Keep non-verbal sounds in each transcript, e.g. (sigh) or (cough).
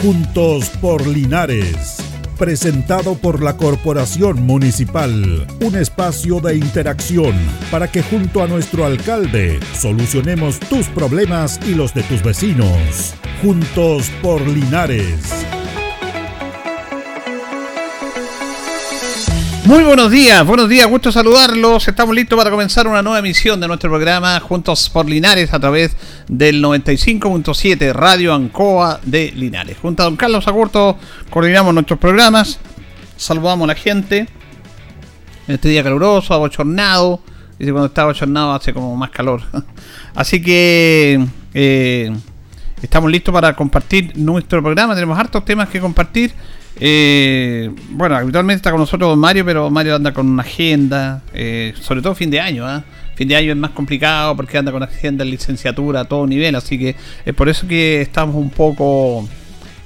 Juntos por Linares. Presentado por la Corporación Municipal. Un espacio de interacción para que junto a nuestro alcalde solucionemos tus problemas y los de tus vecinos. Juntos por Linares. Muy buenos días, buenos días, gusto saludarlos. Estamos listos para comenzar una nueva emisión de nuestro programa Juntos por Linares a través del 95.7 Radio Ancoa de Linares. Junto a don Carlos Agurto coordinamos nuestros programas, saludamos a la gente en este día caluroso, abochornado. Dice cuando está abochornado hace como más calor. (laughs) Así que eh, estamos listos para compartir nuestro programa. Tenemos hartos temas que compartir. Eh, bueno, habitualmente está con nosotros Mario, pero Mario anda con una agenda, eh, sobre todo fin de año. Fin de año es más complicado porque anda con agenda de licenciatura a todo nivel, así que es por eso que estamos un poco...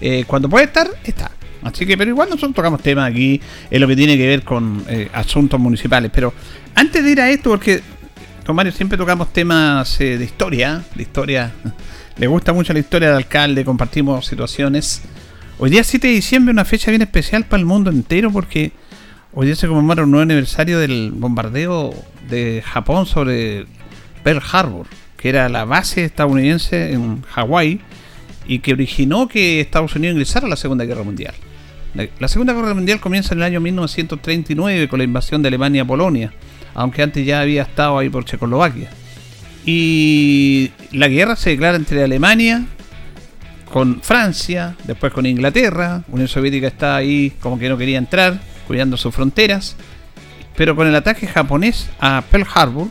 Eh, cuando puede estar, está. Así que, pero igual nosotros tocamos temas aquí en lo que tiene que ver con asuntos municipales. Pero antes de ir a esto, porque con Mario siempre tocamos temas de historia, de historia. (laughs) Le gusta mucho la historia del alcalde, compartimos situaciones. Hoy día 7 de diciembre una fecha bien especial para el mundo entero porque hoy se conmemora un nuevo aniversario del bombardeo de Japón sobre Pearl Harbor, que era la base estadounidense en Hawái y que originó que Estados Unidos ingresara a la Segunda Guerra Mundial. La, Segunda Guerra Mundial comienza en el año 1939 con la invasión de Alemania a Polonia, aunque antes ya había estado ahí por Checoslovaquia. Y la guerra se declara entre Alemania, con Francia, después con Inglaterra, Unión Soviética está ahí como que no quería entrar, cuidando sus fronteras, pero con el ataque japonés a Pearl Harbor,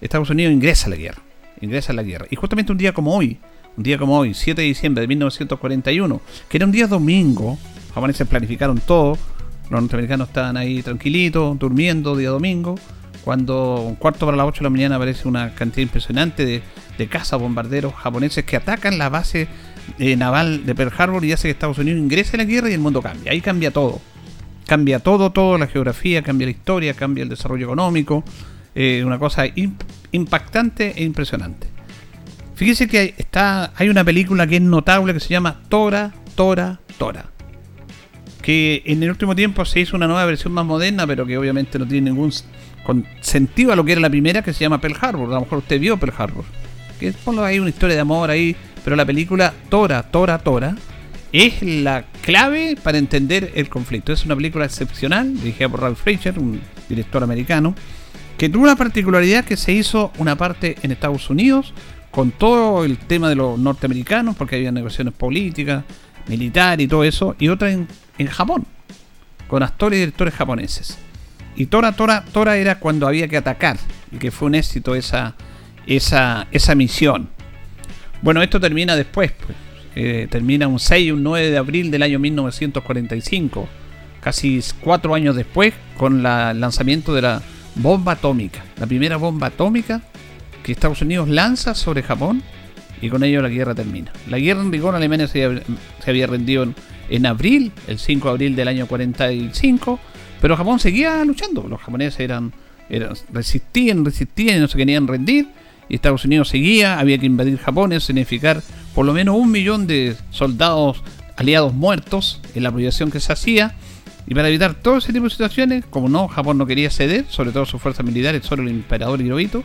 Estados Unidos ingresa a la guerra, ingresa a la guerra. Y justamente un día como hoy, un día como hoy, 7 de diciembre de 1941, que era un día domingo, japoneses planificaron todo, los norteamericanos estaban ahí tranquilitos, durmiendo día domingo, cuando un cuarto para las 8 de la mañana aparece una cantidad impresionante de, de cazas bombarderos japoneses que atacan la base eh, naval de Pearl Harbor y hace que Estados Unidos ingrese en la guerra y el mundo cambia. Ahí cambia todo. Cambia todo, todo, la geografía, cambia la historia, cambia el desarrollo económico. Eh, una cosa impactante e impresionante. Fíjese que hay, está, hay una película que es notable que se llama Tora, Tora, Tora. Que en el último tiempo se hizo una nueva versión más moderna, pero que obviamente no tiene ningún sentido a lo que era la primera, que se llama Pearl Harbor. A lo mejor usted vio Pearl Harbor. Que ponlo ahí una historia de amor ahí pero la película Tora, Tora, Tora es la clave para entender el conflicto. Es una película excepcional, dirigida por Ralph Fraser, un director americano, que tuvo la particularidad que se hizo una parte en Estados Unidos, con todo el tema de los norteamericanos, porque había negociaciones políticas, militares y todo eso, y otra en, en Japón, con actores y directores japoneses. Y Tora, Tora, Tora era cuando había que atacar, y que fue un éxito esa, esa, esa misión. Bueno, esto termina después, pues. Termina un 6 y un 9 de abril del año 1945, casi cuatro años después, con el lanzamiento de la bomba atómica, la primera bomba atómica que Estados Unidos lanza sobre Japón y con ello la guerra termina. La guerra en rigor Alemania se había, rendido en, abril, el 5 de abril del año 45, pero Japón seguía luchando, los japoneses eran, eran resistían, resistían y no se querían rendir Estados Unidos seguía, había que invadir Japón, significar por lo menos un millón de soldados aliados muertos en la proyección que se hacía. Y para evitar todo ese tipo de situaciones, como no, Japón no quería ceder, sobre todo sus fuerzas militares, solo el emperador Hirohito,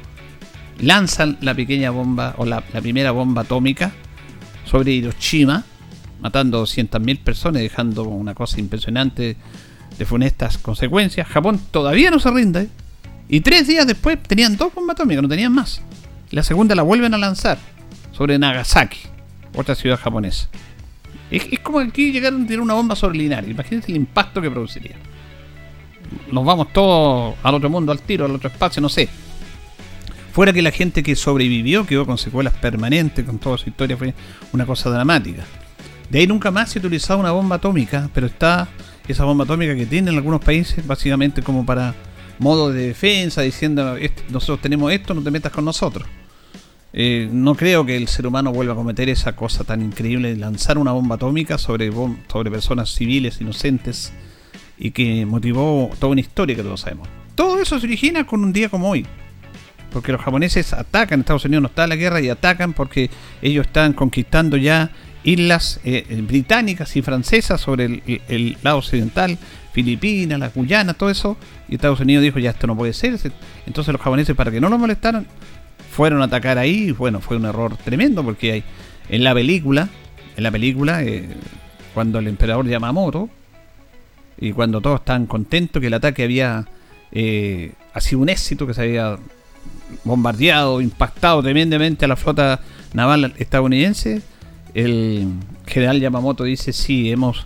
lanzan la pequeña bomba o la, primera bomba atómica sobre Hiroshima, matando 200.000 personas, dejando una cosa impresionante de funestas consecuencias. Japón todavía no se rinde. Y tres días después tenían dos bombas atómicas, no tenían más. La segunda la vuelven a lanzar sobre Nagasaki, otra ciudad japonesa. Es, como aquí llegaron a tirar una bomba sobre Linares. Imagínense el impacto que produciría. Nos vamos todos al otro mundo, al tiro, al otro espacio, no sé. Fuera que la gente que sobrevivió quedó con secuelas permanentes, con toda su historia, fue una cosa dramática. De ahí nunca más se ha utilizado una bomba atómica, pero está esa bomba atómica que tienen algunos países, básicamente como para modo de defensa, diciendo nosotros tenemos esto, no te metas con nosotros. Eh, no creo que el ser humano vuelva a cometer esa cosa tan increíble de lanzar una bomba atómica sobre, sobre personas civiles inocentes y que motivó toda una historia que todos sabemos. Todo eso se origina con un día como hoy. Porque los japoneses atacan, Estados Unidos no está en la guerra y atacan porque ellos están conquistando ya islas eh, eh, británicas y francesas sobre el, lado occidental, Filipinas, la Guyana, todo eso. Y Estados Unidos dijo, ya esto no puede ser. Entonces los japoneses, para que no los molestaran, fueron a atacar ahí. Bueno, fue un error tremendo porque hay, en la película, en la película, eh, cuando el emperador Yamamoto, y cuando todos estaban contentos que el ataque había eh, sido un éxito, que se había bombardeado, impactado tremendamente a la flota naval estadounidense, el general Yamamoto dice, sí, hemos,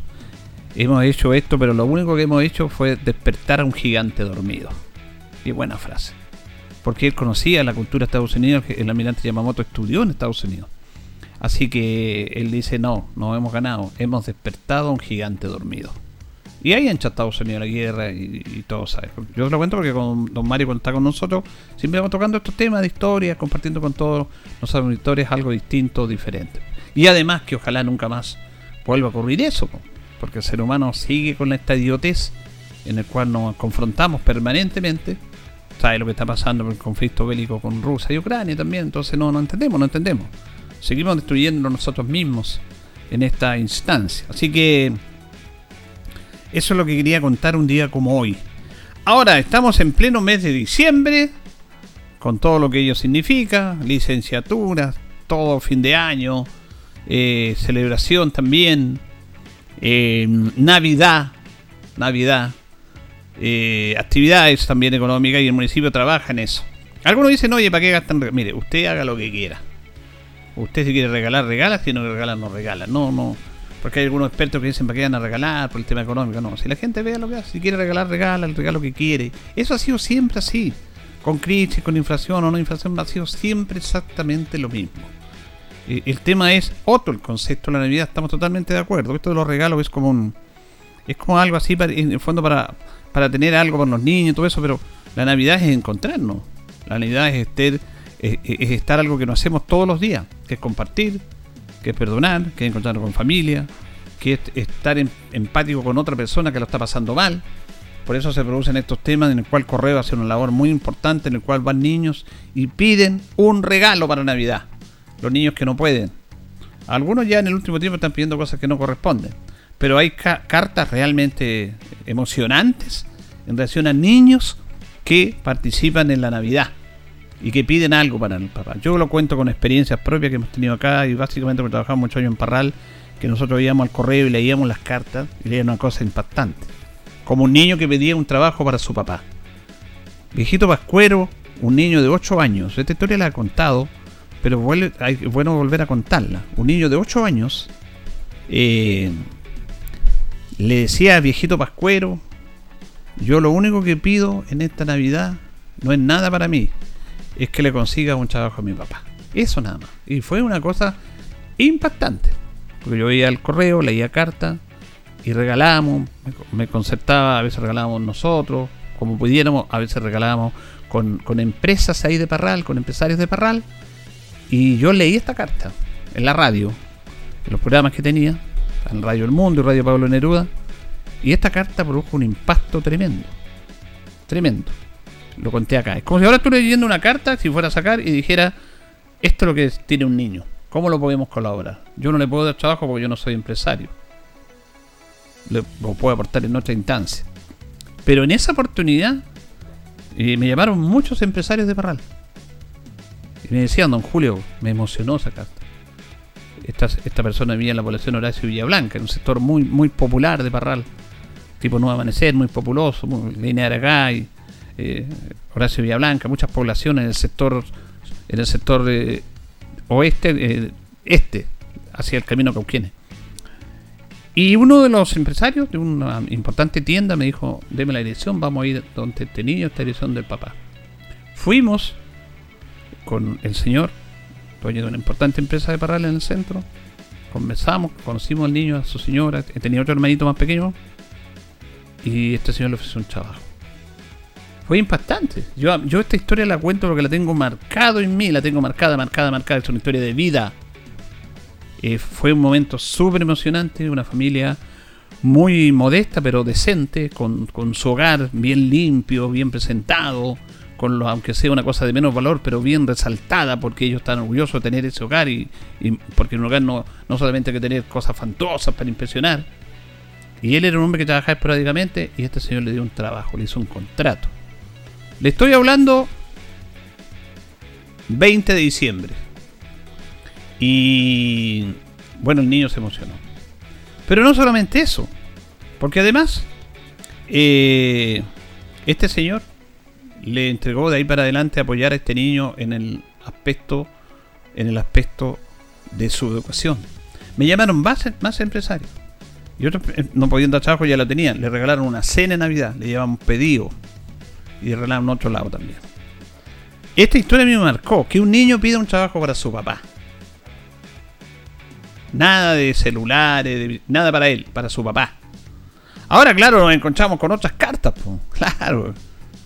hemos hecho esto, pero lo único que hemos hecho fue despertar a un gigante dormido. Y buena frase. Porque él conocía la cultura de Estados Unidos, el almirante Yamamoto estudió en Estados Unidos. Así que él dice, no, no hemos ganado, hemos despertado a un gigante dormido. Y ahí han Estados Unidos la guerra y, todo, ¿sabes? Yo os lo cuento porque con don Mario cuando está con nosotros, siempre vamos tocando estos temas de historia, compartiendo con todos los auditores algo distinto, diferente. Y además que ojalá nunca más vuelva a ocurrir eso, porque el ser humano sigue con esta idiotez en el cual nos confrontamos permanentemente. ¿Sabes lo que está pasando con el conflicto bélico con Rusia y Ucrania también? Entonces no, no entendemos, no entendemos. Seguimos destruyendo nosotros mismos en esta instancia. Así que eso es lo que quería contar un día como hoy. Ahora, estamos en pleno mes de diciembre, con todo lo que ello significa, licenciaturas, todo fin de año, eh, celebración también, eh, Navidad, Navidad, eh, actividades también económicas y el municipio trabaja en eso. Algunos dicen, oye, ¿para qué gastan? Mire, usted haga lo que quiera. Usted si quiere regalar, regala, si no regala, no regala. No, no. Porque hay algunos expertos que dicen para qué van a regalar por el tema económico. No, si la gente ve lo que hace, si quiere regalar, regala el regalo que quiere. Eso ha sido siempre así. Con crisis, con inflación o no inflación, ha sido siempre exactamente lo mismo. El tema es otro, el concepto de la Navidad, estamos totalmente de acuerdo. Esto de los regalos es como un. Es como algo así, en el fondo, para, para tener algo con los niños y todo eso, pero la Navidad es encontrarnos. La Navidad es estar, es estar algo que nos hacemos todos los días, que es compartir, que es perdonar, que es encontrarnos con familia, que es estar empático con otra persona que lo está pasando mal. Por eso se producen estos temas en el cual Correo hace una labor muy importante, en el cual van niños y piden un regalo para Navidad. Los niños que no pueden. Algunos ya en el último tiempo están pidiendo cosas que no corresponden. Pero hay cartas realmente emocionantes en relación a niños que participan en la Navidad y que piden algo para el papá. Yo lo cuento con experiencias propias que hemos tenido acá y básicamente porque trabajamos muchos años en Parral, que nosotros veíamos al correo y leíamos las cartas y leíamos una cosa impactante. Como un niño que pedía un trabajo para su papá. Viejito Pascuero, un niño de 8 años, esta historia la he contado, pero es bueno volver a contarla. Un niño de 8 años eh, le decía a Viejito Pascuero, yo lo único que pido en esta Navidad no es nada para mí, es que le consiga un trabajo a mi papá. Eso nada más. Y fue una cosa impactante. Porque yo veía el correo, leía carta y regalábamos, me, concertaba, a veces regalábamos nosotros, como pudiéramos, a veces regalábamos con, empresas ahí de Parral, con empresarios de Parral. Y yo leí esta carta en la radio, en los programas que tenía, en Radio El Mundo y Radio Pablo Neruda. Y esta carta produjo un impacto tremendo. Tremendo. Lo conté acá. Es como si ahora estuviera leyendo una carta, si fuera a sacar y dijera, esto es lo que tiene un niño. ¿Cómo lo podemos colaborar? Yo no le puedo dar trabajo porque yo no soy empresario. Le, lo puedo aportar en otra instancia. Pero en esa oportunidad eh, me llamaron muchos empresarios de Parral. Y me decían, don Julio, me emocionó esa carta. Esta, esta persona vivía en la población Horacio Villablanca, en un sector muy, muy popular de Parral. Tipo Nuevo Amanecer, muy populoso, muy, línea de Aragay, eh, Horacio Villablanca, muchas poblaciones en el sector, en el sector eh, oeste, eh, este, hacia el camino Cauquienes. Y uno de los empresarios de una importante tienda me dijo, deme la dirección, vamos a ir donde este niño, esta dirección del papá. Fuimos con el señor, dueño de una importante empresa de Parral en el centro, conversamos, conocimos al niño, a su señora, tenía otro hermanito más pequeño, y este señor le ofreció un trabajo fue impactante. Yo, yo esta historia la cuento porque la tengo marcado en mí, la tengo marcada, marcada, marcada. Es una historia de vida. Eh, fue un momento súper emocionante, una familia muy modesta pero decente, con, su hogar bien limpio, bien presentado, con aunque sea una cosa de menos valor, pero bien resaltada, porque ellos están orgullosos de tener ese hogar y, porque en un hogar no, no solamente hay que tener cosas fantosas para impresionar. Y él era un hombre que trabajaba esporádicamente y este señor le dio un trabajo, le hizo un contrato. Le estoy hablando 20 de diciembre. Y bueno, el niño se emocionó. Pero no solamente eso, porque además eh, este señor le entregó de ahí para adelante apoyar a este niño en el aspecto en el aspecto de su educación. Me llamaron más, más empresarios. Y otros eh, no podían dar trabajo, ya lo tenían. Le regalaron una cena en Navidad, le llevaban pedido. Y le regalaron otro lado también. Esta historia me marcó que un niño pide un trabajo para su papá. Nada de celulares, nada para él, para su papá. Ahora, claro, nos encontramos con otras cartas, (laughs) claro.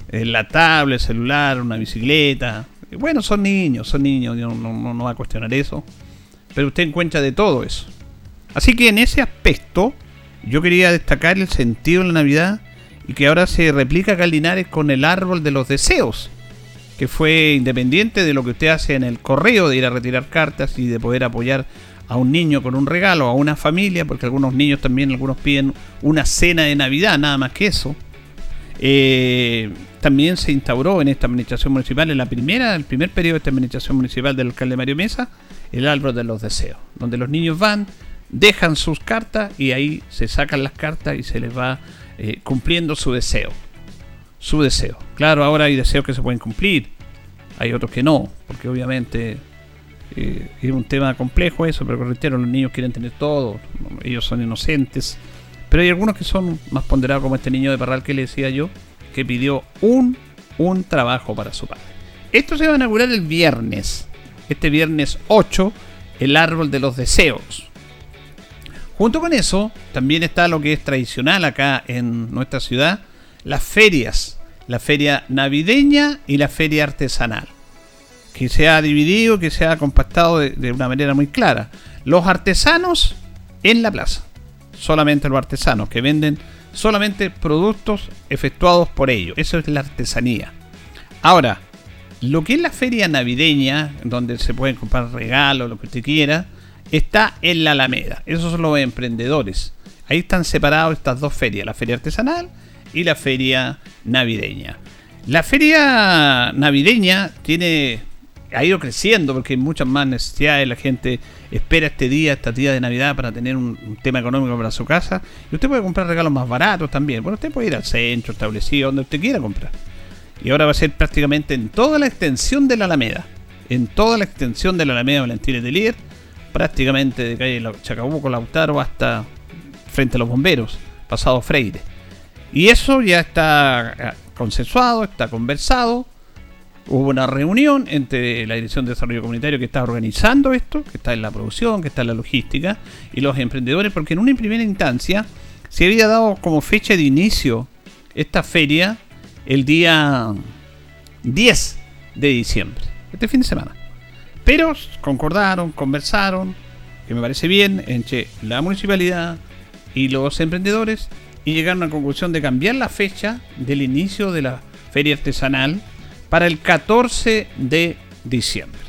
La tablet, celular, una bicicleta. Bueno, son niños, son niños, no, no, no va a cuestionar eso. Pero usted encuentra de todo eso. Así que en ese aspecto, yo quería destacar el sentido de la Navidad y que ahora se replica acá con el árbol de los deseos, que fue independiente de lo que usted hace en el correo de ir a retirar cartas y de poder apoyar a un niño con un regalo, a una familia, porque algunos niños también, algunos piden una cena de Navidad, nada más que eso. Eh, también se instauró en esta administración municipal, en la primera, el primer periodo de esta administración municipal del alcalde Mario Mesa, el árbol de los deseos, donde los niños van, dejan sus cartas y ahí se sacan las cartas y se les va eh, cumpliendo su deseo. Su deseo. Claro, ahora hay deseos que se pueden cumplir, hay otros que no, porque obviamente eh, es un tema complejo eso, pero reitero, los niños quieren tener todo, ellos son inocentes. Pero hay algunos que son más ponderados, como este niño de Parral que le decía yo, que pidió un, un trabajo para su padre. Esto se va a inaugurar el viernes, este viernes 8, el árbol de los deseos. Junto con eso, también está lo que es tradicional acá en nuestra ciudad, las ferias, la feria navideña y la feria artesanal que se ha dividido, que se ha compactado de, una manera muy clara. Los artesanos en la plaza, solamente los artesanos que venden solamente productos efectuados por ellos. Eso es la artesanía. Ahora, lo que es la feria navideña, donde se pueden comprar regalos, lo que usted quiera, está en la Alameda. Esos son los emprendedores. Ahí están separados estas dos ferias, la feria artesanal y la feria navideña. La feria navideña tiene ha ido creciendo porque hay muchas más necesidades. La gente espera este día, esta día de Navidad para tener un, tema económico para su casa. Y usted puede comprar regalos más baratos también. Bueno, usted puede ir al centro, establecido, donde usted quiera comprar. Y ahora va a ser prácticamente en toda la extensión de la Alameda. En toda la extensión de la Alameda Valentín de Lier. Prácticamente de calle Chacabuco, Lautaro hasta frente a los bomberos, pasado Freire. Y eso ya está eh, consensuado, está conversado hubo una reunión entre la Dirección de Desarrollo Comunitario que está organizando esto, que está en la producción, que está en la logística, y los emprendedores, porque en una primera instancia se había dado como fecha de inicio esta feria el día 10 de diciembre, este fin de semana. Pero concordaron, conversaron, que me parece bien, entre la municipalidad y los emprendedores, y llegaron a la conclusión de cambiar la fecha del inicio de la feria artesanal para el 14 de diciembre.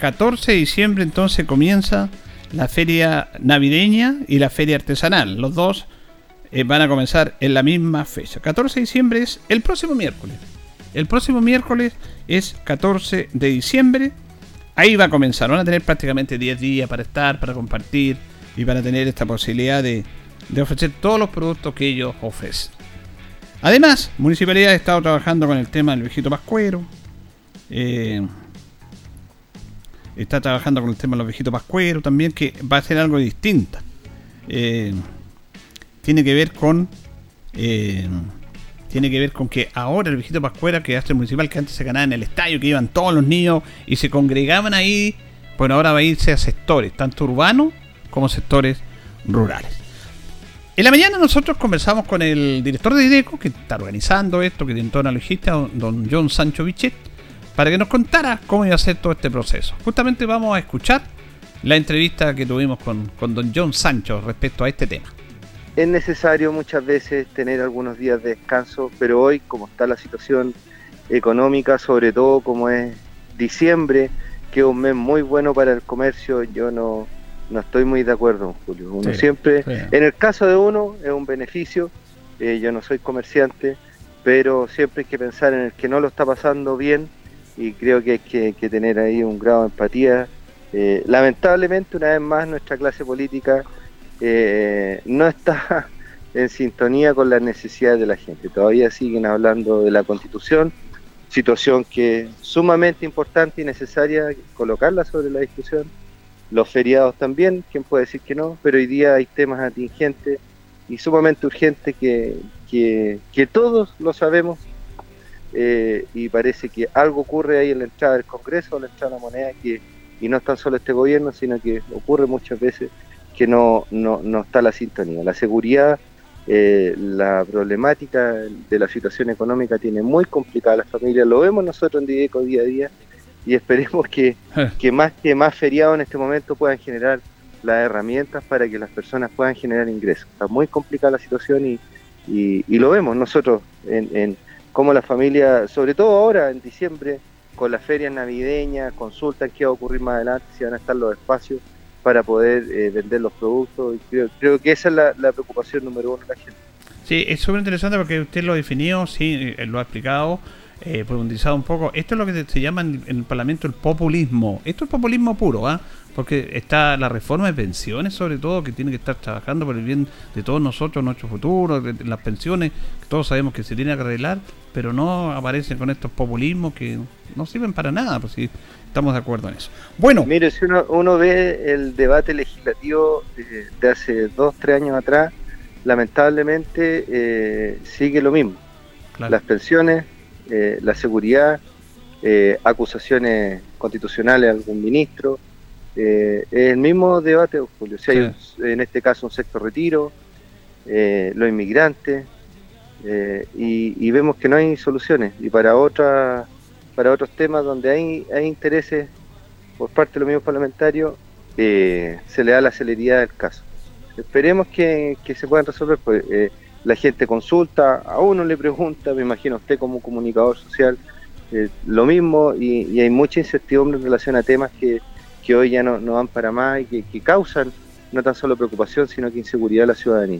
14 de diciembre entonces comienza la feria navideña y la feria artesanal. Los dos eh, van a comenzar en la misma fecha. 14 de diciembre es el próximo miércoles. El próximo miércoles es 14 de diciembre. Ahí va a comenzar. Van a tener prácticamente 10 días para estar, para compartir y para tener esta posibilidad de, de ofrecer todos los productos que ellos ofrecen. Además, Municipalidad ha estado trabajando con el tema del viejito pascuero. Eh, está trabajando con el tema de los viejitos pascueros también, que va a ser algo distinto. Eh, tiene que ver con. Eh, tiene que ver con que ahora el viejito pascuero que hace el municipal, que antes se ganaba en el estadio, que iban todos los niños y se congregaban ahí, bueno, ahora va a irse a sectores, tanto urbanos como sectores rurales. En la mañana nosotros conversamos con el director de IDECO, que está organizando esto, que tiene toda la logística, don John Sancho Vichet, para que nos contara cómo iba a ser todo este proceso. Justamente vamos a escuchar la entrevista que tuvimos con don John Sancho respecto a este tema. Es necesario muchas veces tener algunos días de descanso, pero hoy, como está la situación económica, sobre todo como es diciembre, que es un mes muy bueno para el comercio, yo no, no estoy muy de acuerdo, Julio. Uno siempre, en el caso de uno, es un beneficio. Eh, yo no soy comerciante, pero siempre hay que pensar en el que no lo está pasando bien y creo que hay que, tener ahí un grado de empatía. Eh, lamentablemente, una vez más, nuestra clase política eh, no está (laughs) en sintonía con las necesidades de la gente. Todavía siguen hablando de la constitución, situación que es sumamente importante y necesaria colocarla sobre la discusión los feriados también, quién puede decir que no, pero hoy día hay temas atingentes y sumamente urgentes que, que, todos lo sabemos eh, y parece que algo ocurre ahí en la entrada del Congreso, en la entrada de la moneda, que, y no es tan solo este gobierno, sino que ocurre muchas veces que no, no, no está la sintonía. La seguridad, eh, la problemática de la situación económica tiene muy complicada a las familias, lo vemos nosotros en Dideco día a día, y esperemos que, que más que más feriados en este momento puedan generar las herramientas para que las personas puedan generar ingresos. Está muy complicada la situación y, y, lo vemos nosotros en, en cómo la familia, sobre todo ahora en diciembre, con las ferias navideñas, consultan qué va a ocurrir más adelante, si van a estar los espacios para poder eh, vender los productos. Y creo, creo que esa es la, la preocupación número uno de la gente. Sí, es súper interesante porque usted lo definió, sí, eh, lo ha explicado eh, profundizado un poco. Esto es lo que se llama en, el Parlamento el populismo. Esto es populismo puro, ¿ah? Porque está la reforma de pensiones, sobre todo, que tiene que estar trabajando por el bien de todos nosotros, nuestro futuro, de, las pensiones, que todos sabemos que se tiene que arreglar, pero no aparecen con estos populismos que no sirven para nada, pues si estamos de acuerdo en eso. Bueno. Mire, si uno, ve el debate legislativo de, hace dos, tres años atrás, lamentablemente eh, sigue lo mismo. Las pensiones eh, la seguridad, eh, acusaciones constitucionales a algún ministro. Eh, el mismo debate, Julio. Si hay en este caso un sexto retiro, los inmigrantes, y, vemos que no hay soluciones. Y para otra, para otros temas donde hay, hay intereses por parte de los mismos parlamentarios, se le da la celeridad del caso. Esperemos que, que se puedan resolver. Pues, la gente consulta, a uno le pregunta, me imagino usted como comunicador social, eh, lo mismo, y, hay mucha incertidumbre en relación a temas que, hoy ya no, van para más y que, causan no tan solo preocupación, sino que inseguridad a la ciudadanía.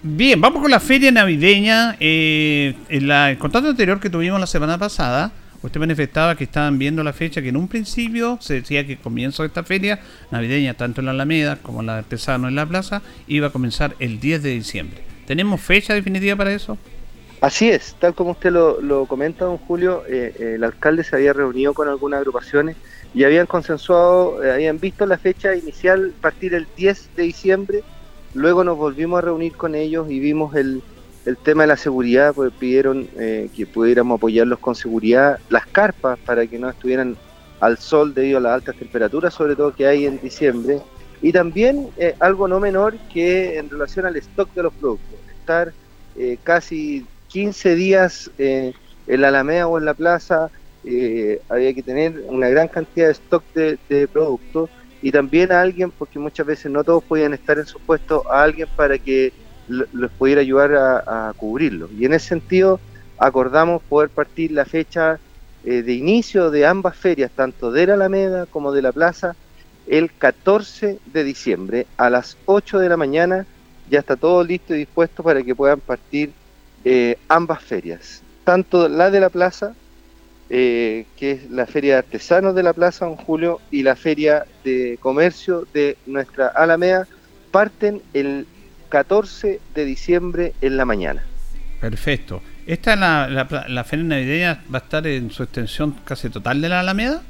Bien, vamos con la feria navideña. Eh, en la, el contacto anterior que tuvimos la semana pasada, usted manifestaba que estaban viendo la fecha, que en un principio se decía que el comienzo de esta feria navideña, tanto en la Alameda como en la Artesano en la Plaza, iba a comenzar el 10 de diciembre. ¿Tenemos fecha definitiva para eso? Así es, tal como usted lo, comenta, don Julio, eh, eh, el alcalde se había reunido con algunas agrupaciones y habían consensuado, eh, habían visto la fecha inicial partir el 10 de diciembre, luego nos volvimos a reunir con ellos y vimos el, tema de la seguridad, pues pidieron que pudiéramos apoyarlos con seguridad, las carpas para que no estuvieran al sol debido a las altas temperaturas, sobre todo que hay en diciembre, y también algo no menor que en relación al stock de los productos estar eh, casi 15 días eh, en la Alameda o en la plaza, eh, había que tener una gran cantidad de stock de, productos y también a alguien, porque muchas veces no todos podían estar en su puesto, a alguien para que los pudiera ayudar a, cubrirlo. Y en ese sentido acordamos poder partir la fecha de inicio de ambas ferias, tanto de la Alameda como de la Plaza, el 14 de diciembre a las 8 de la mañana ya está todo listo y dispuesto para que puedan partir eh, ambas ferias, tanto la de la plaza, eh, que es la feria de artesanos de la plaza en julio, y la feria de comercio de nuestra Alameda, parten el 14 de diciembre en la mañana. Perfecto. ¿Esta la, la, feria navideña va a estar en su extensión casi total de la Alameda?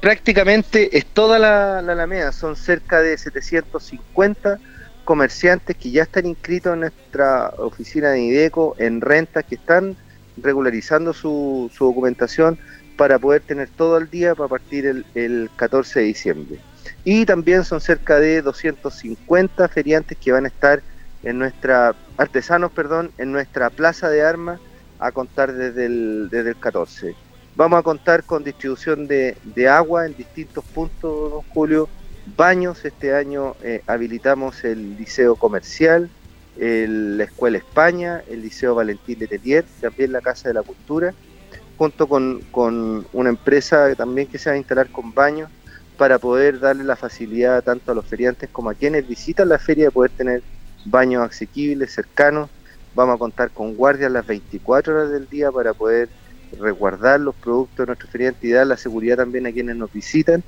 Prácticamente es toda la, la Alameda, son cerca de 750 comerciantes que ya están inscritos en nuestra oficina de IDECO en rentas, que están regularizando su, documentación para poder tener todo el día para partir el, el 14 de diciembre. Y también son cerca de 250 feriantes que van a estar en nuestra, artesanos, perdón, en nuestra plaza de armas a contar desde el, desde el 14. Vamos a contar con distribución de, de agua en distintos puntos, don Julio, baños. Este año eh, habilitamos el liceo comercial, la Escuela España, el Liceo Valentín Letelier, también la Casa de la Cultura, junto con, con una empresa también que se va a instalar con baños para poder darle la facilidad tanto a los feriantes como a quienes visitan la feria de poder tener baños asequibles, cercanos. Vamos a contar con guardias las 24 horas del día para poder resguardar los productos de nuestros feriantes y dar la seguridad también a quienes nos visitan.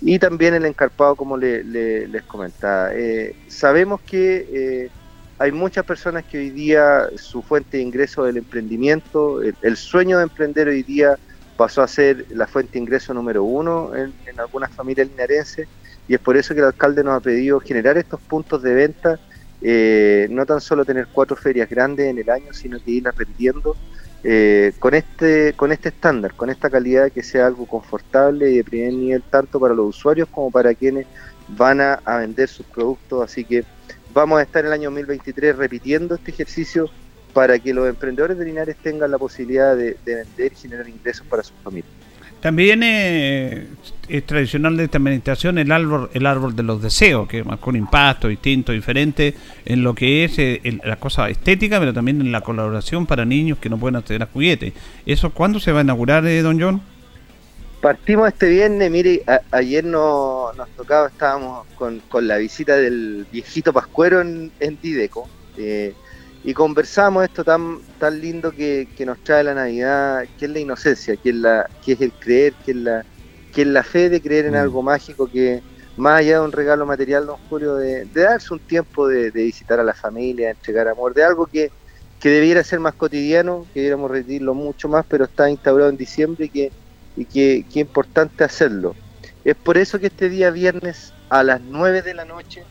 Y también el encarpado, como les comentaba. Eh, sabemos que eh, hay muchas personas que hoy día su fuente de ingreso es el emprendimiento, el, sueño de emprender hoy día pasó a ser la fuente de ingreso número uno en, algunas familias linarenses y es por eso que el alcalde nos ha pedido generar estos puntos de venta, eh, no tan solo tener cuatro ferias grandes en el año, sino que irlas repitiendo eh, con este con este estándar, con esta calidad que sea algo confortable y de primer nivel tanto para los usuarios como para quienes van a, vender sus productos. Así que vamos a estar en el año 2023 repitiendo este ejercicio para que los emprendedores de Linares tengan la posibilidad de, vender y generar ingresos para sus familias. También eh, es tradicional de esta administración el árbol, el árbol de los deseos, que marcó un impacto distinto, diferente en lo que es eh, la cosa estética, pero también en la colaboración para niños que no pueden acceder a juguetes. ¿Eso cuándo se va a inaugurar, eh, don John? Partimos este viernes, mire, ayer no, nos tocaba, estábamos con, la visita del viejito Pascuero en, en Dideco. Eh, y conversamos esto tan tan lindo que, nos trae la Navidad, que es la inocencia, que es la que es el creer, que es la que es la fe de creer en mm. algo mágico que más allá de un regalo material, don Julio, de, darse un tiempo de, visitar a la familia, de entregar amor, de algo que, que debiera ser más cotidiano, que debiéramos repetirlo mucho más, pero está instaurado en diciembre y que, y que, es importante hacerlo. Es por eso que este día viernes a las 9 de la noche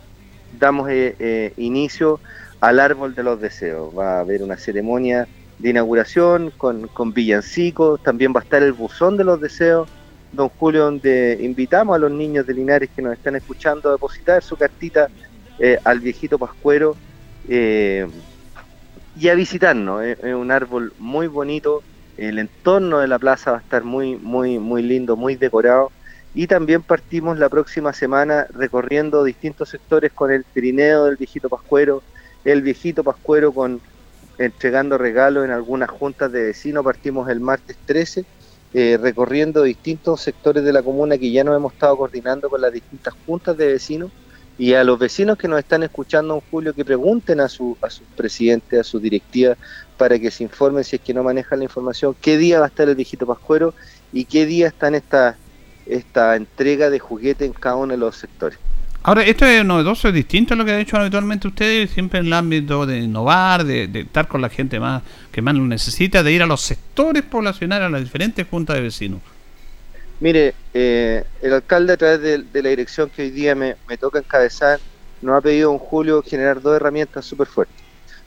damos eh, eh, inicio al árbol de los deseos. Va a haber una ceremonia de inauguración con, con villancicos, también va a estar el buzón de los deseos, don Julio, donde invitamos a los niños de Linares que nos están escuchando a depositar su cartita eh, al viejito Pascuero eh, y a visitarnos. Es, un árbol muy bonito, el entorno de la plaza va a estar muy, muy, muy lindo, muy decorado. Y también partimos la próxima semana recorriendo distintos sectores con el trineo del viejito Pascuero, el viejito Pascuero con entregando regalos en algunas juntas de vecinos. Partimos el martes 13, eh, recorriendo distintos sectores de la comuna que ya nos hemos estado coordinando con las distintas juntas de vecinos. Y a los vecinos que nos están escuchando en julio, que pregunten a su, a sus presidentes, a su directiva, para que se informen si es que no manejan la información, qué día va a estar el viejito Pascuero y qué día está en esta, esta entrega de juguete en cada uno de los sectores. Ahora, esto es novedoso, es distinto a lo que han hecho habitualmente ustedes, siempre en el ámbito de innovar, de, estar con la gente más que más lo necesita, de ir a los sectores poblacionales, a las diferentes juntas de vecinos. Mire, eh, el alcalde a través de, la dirección que hoy día me, toca encabezar, nos ha pedido en julio generar dos herramientas súper fuertes.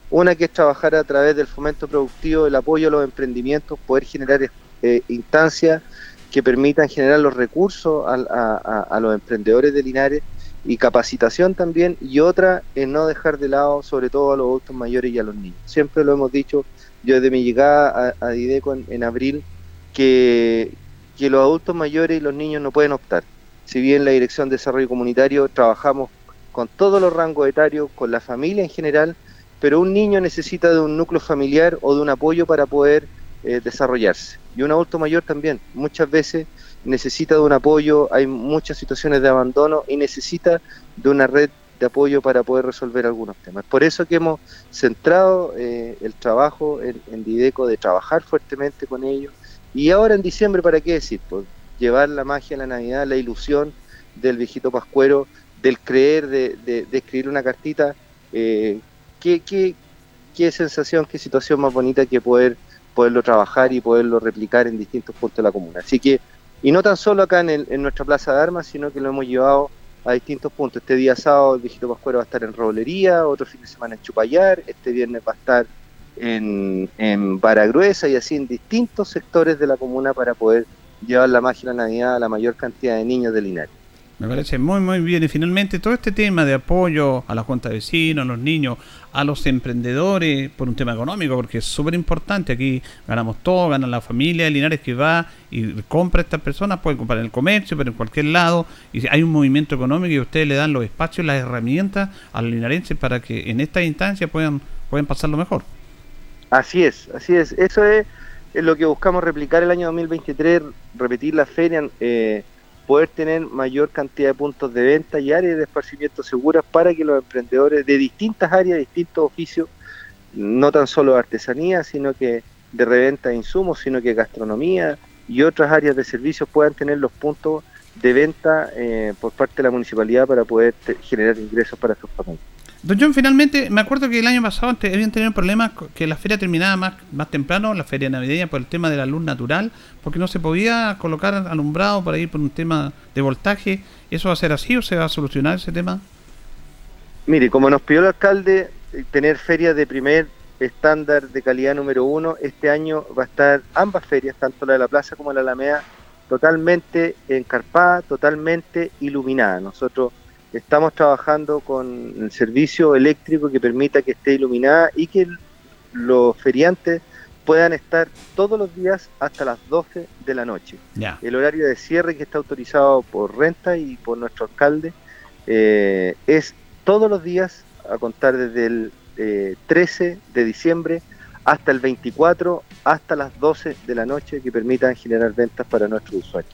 Una que es trabajar a través del fomento productivo, el apoyo a los emprendimientos, poder generar eh, instancias que permitan generar los recursos a los emprendedores de Linares y capacitación también, y otra es no dejar de lado sobre todo a los adultos mayores y a los niños. Siempre lo hemos dicho, yo desde mi llegada a, Dideco en, abril, que, que los adultos mayores y los niños no pueden optar. Si bien la Dirección de Desarrollo Comunitario trabajamos con todos los rangos etarios, con la familia en general, pero un niño necesita de un núcleo familiar o de un apoyo para poder eh, desarrollarse. Y un adulto mayor también. Muchas veces necesita de un apoyo, hay muchas situaciones de abandono y necesita de una red de apoyo para poder resolver algunos temas. Por eso que hemos centrado eh, el trabajo en, Dideco de trabajar fuertemente con ellos. Y ahora en diciembre, ¿para qué decir? Pues llevar la magia la Navidad, la ilusión del viejito Pascuero, del creer, de, escribir una cartita. Eh, ¿qué, qué, qué sensación, qué situación más bonita que poder poderlo trabajar y poderlo replicar en distintos puntos de la comuna. Así que y no tan solo acá en, nuestra plaza de armas, sino que lo hemos llevado a distintos puntos. Este día sábado el viejito Pascuero va a estar en Roblería, otro fin de semana en Chupayar, este viernes va a estar en, en Baragruesa y así en distintos sectores de la comuna para poder llevar la magia de Navidad a la mayor cantidad de niños de Linares. Me parece muy, muy bien. Y finalmente, todo este tema de apoyo a la Junta de Vecinos, a los niños, a los emprendedores, por un tema económico, porque es súper importante. Aquí ganamos todo, gana la familia de Linares que va y compra a estas personas, pueden comprar en el comercio, pero en cualquier lado. Y hay un movimiento económico y ustedes le dan los espacios, las herramientas a los linarenses para que en esta instancia puedan, puedan pasarlo mejor. Así es, así es. Eso es, lo que buscamos replicar el año 2023, repetir la feria. Eh, poder tener mayor cantidad de puntos de venta y áreas de esparcimiento seguras para que los emprendedores de distintas áreas, distintos oficios, no tan solo artesanía, sino que de reventa de insumos, sino que gastronomía y otras áreas de servicios puedan tener los puntos de venta eh, por parte de la municipalidad para poder generar ingresos para sus familias. Don John, finalmente, me acuerdo que el año pasado habían tenido problemas que la feria terminaba más, más temprano, la feria navideña, por el tema de la luz natural, porque no se podía colocar alumbrado para ir por un tema de voltaje. ¿Eso va a ser así o se va a solucionar ese tema? Mire, como nos pidió el alcalde eh, tener ferias de primer estándar de calidad número uno, este año va a estar ambas ferias, tanto la de la plaza como la de la Alameda, totalmente encarpada, totalmente iluminada. Nosotros Estamos trabajando con el servicio eléctrico que permita que esté iluminada y que los feriantes puedan estar todos los días hasta las 12 de la noche. El horario de cierre que está autorizado por renta y por nuestro alcalde eh, es todos los días a contar desde el 13 eh, de diciembre hasta el 24, hasta las 12 de la noche que permitan generar ventas para nuestros usuarios.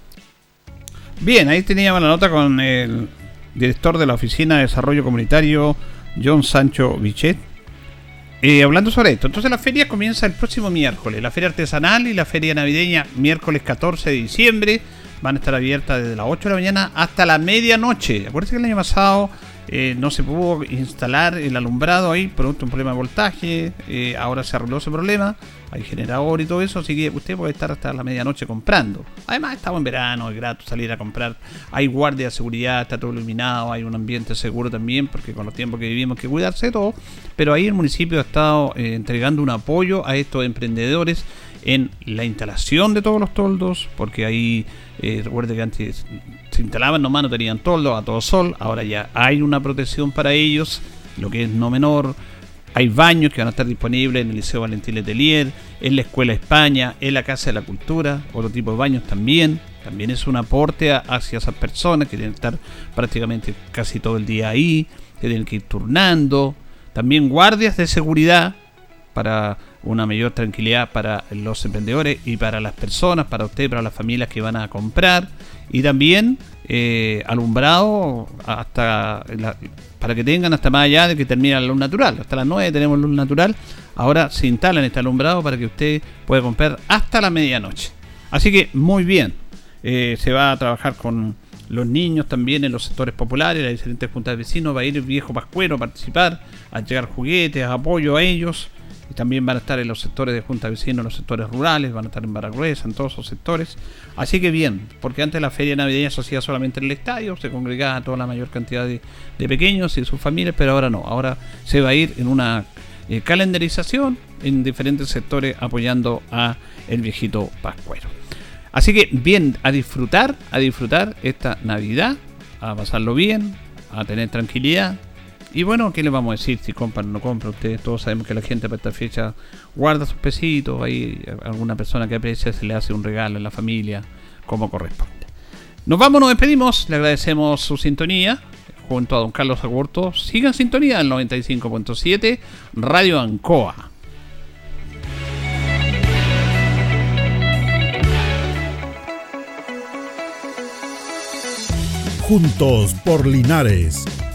Bien, ahí teníamos la nota con el director de la Oficina de Desarrollo Comunitario, John Sancho Bichet. Eh, hablando sobre esto, entonces la feria comienza el próximo miércoles, la feria artesanal y la feria navideña, miércoles 14 de diciembre, van a estar abiertas desde las 8 de la mañana hasta la medianoche. Acuérdense que el año pasado eh, no se pudo instalar el alumbrado ahí, producto un problema de voltaje, eh, ahora se arregló ese problema, hay generador y todo eso, así que usted puede estar hasta la medianoche comprando. Además estamos en verano, es grato salir a comprar, hay guardia de seguridad, está todo iluminado, hay un ambiente seguro también, porque con los tiempos que vivimos hay que cuidarse de todo, pero ahí el municipio ha estado eh, entregando un apoyo a estos emprendedores en la instalación de todos los toldos, porque ahí, eh, recuerde que antes se instalaban nomás, no tenían toldo a todo sol, ahora ya hay una protección para ellos, lo que es no menor. Hay baños que van a estar disponibles en el Liceo Valentín Letelier, en la Escuela España, en la Casa de la Cultura, otro tipo de baños también. También es un aporte hacia esas personas que tienen que estar prácticamente casi todo el día ahí, que tienen que ir turnando. También guardias de seguridad para una mayor tranquilidad para los emprendedores y para las personas, para usted, para las familias que van a comprar. Y también eh, alumbrado hasta para que tengan hasta más allá de que termine la luz natural. Hasta las 9 tenemos luz natural. Ahora se instalan este alumbrado para que usted pueda comprar hasta la medianoche. Así que muy bien. Eh, se va a trabajar con los niños también en los sectores populares, las diferentes juntas de vecinos. Va a ir el viejo Pascuero a participar, a llegar juguetes, apoyo a ellos y también van a estar en los sectores de Junta Vecinos, en los sectores rurales, van a estar en Baragruesa, en todos esos sectores. Así que bien, porque antes la feria navideña se hacía solamente en el estadio, se congregaba toda la mayor cantidad de, pequeños y sus familias, pero ahora no, ahora se va a ir en una eh, calendarización en diferentes sectores apoyando a el viejito Pascuero. Así que bien, a disfrutar, a disfrutar esta Navidad, a pasarlo bien, a tener tranquilidad, y bueno, ¿qué le vamos a decir si compran o no compran? Ustedes todos sabemos que la gente para esta fecha guarda sus pesitos, hay alguna persona que aprecia, se le hace un regalo en la familia, como corresponde. Nos vamos, nos despedimos, le agradecemos su sintonía junto a don Carlos Agurto. Sigan sintonía en 95.7 Radio Ancoa. Juntos por Linares